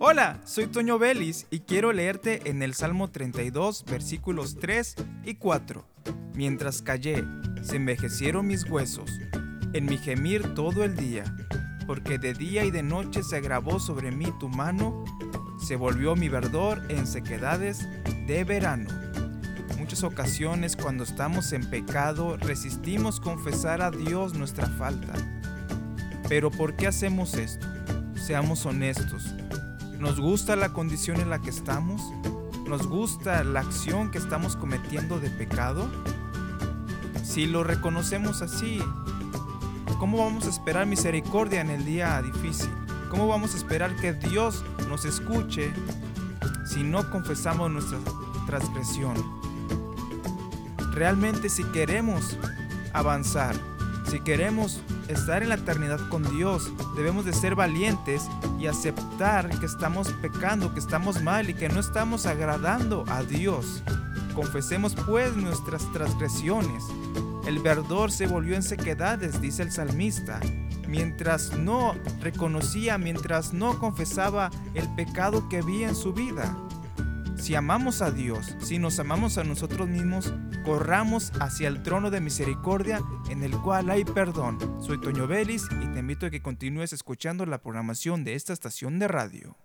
Hola, soy Toño Vélez y quiero leerte en el Salmo 32, versículos 3 y 4. Mientras callé, se envejecieron mis huesos, en mi gemir todo el día, porque de día y de noche se agravó sobre mí tu mano, se volvió mi verdor en sequedades de verano. Muchas ocasiones cuando estamos en pecado resistimos confesar a Dios nuestra falta. Pero ¿por qué hacemos esto? Seamos honestos. ¿Nos gusta la condición en la que estamos? ¿Nos gusta la acción que estamos cometiendo de pecado? Si lo reconocemos así, ¿cómo vamos a esperar misericordia en el día difícil? ¿Cómo vamos a esperar que Dios nos escuche si no confesamos nuestra transgresión? Realmente si queremos avanzar, si queremos estar en la eternidad con Dios, debemos de ser valientes y aceptar que estamos pecando, que estamos mal y que no estamos agradando a Dios. Confesemos pues nuestras transgresiones. El verdor se volvió en sequedades, dice el salmista, mientras no reconocía, mientras no confesaba el pecado que había en su vida. Si amamos a Dios, si nos amamos a nosotros mismos, corramos hacia el trono de misericordia en el cual hay perdón. Soy Toño Vélez y te invito a que continúes escuchando la programación de esta estación de radio.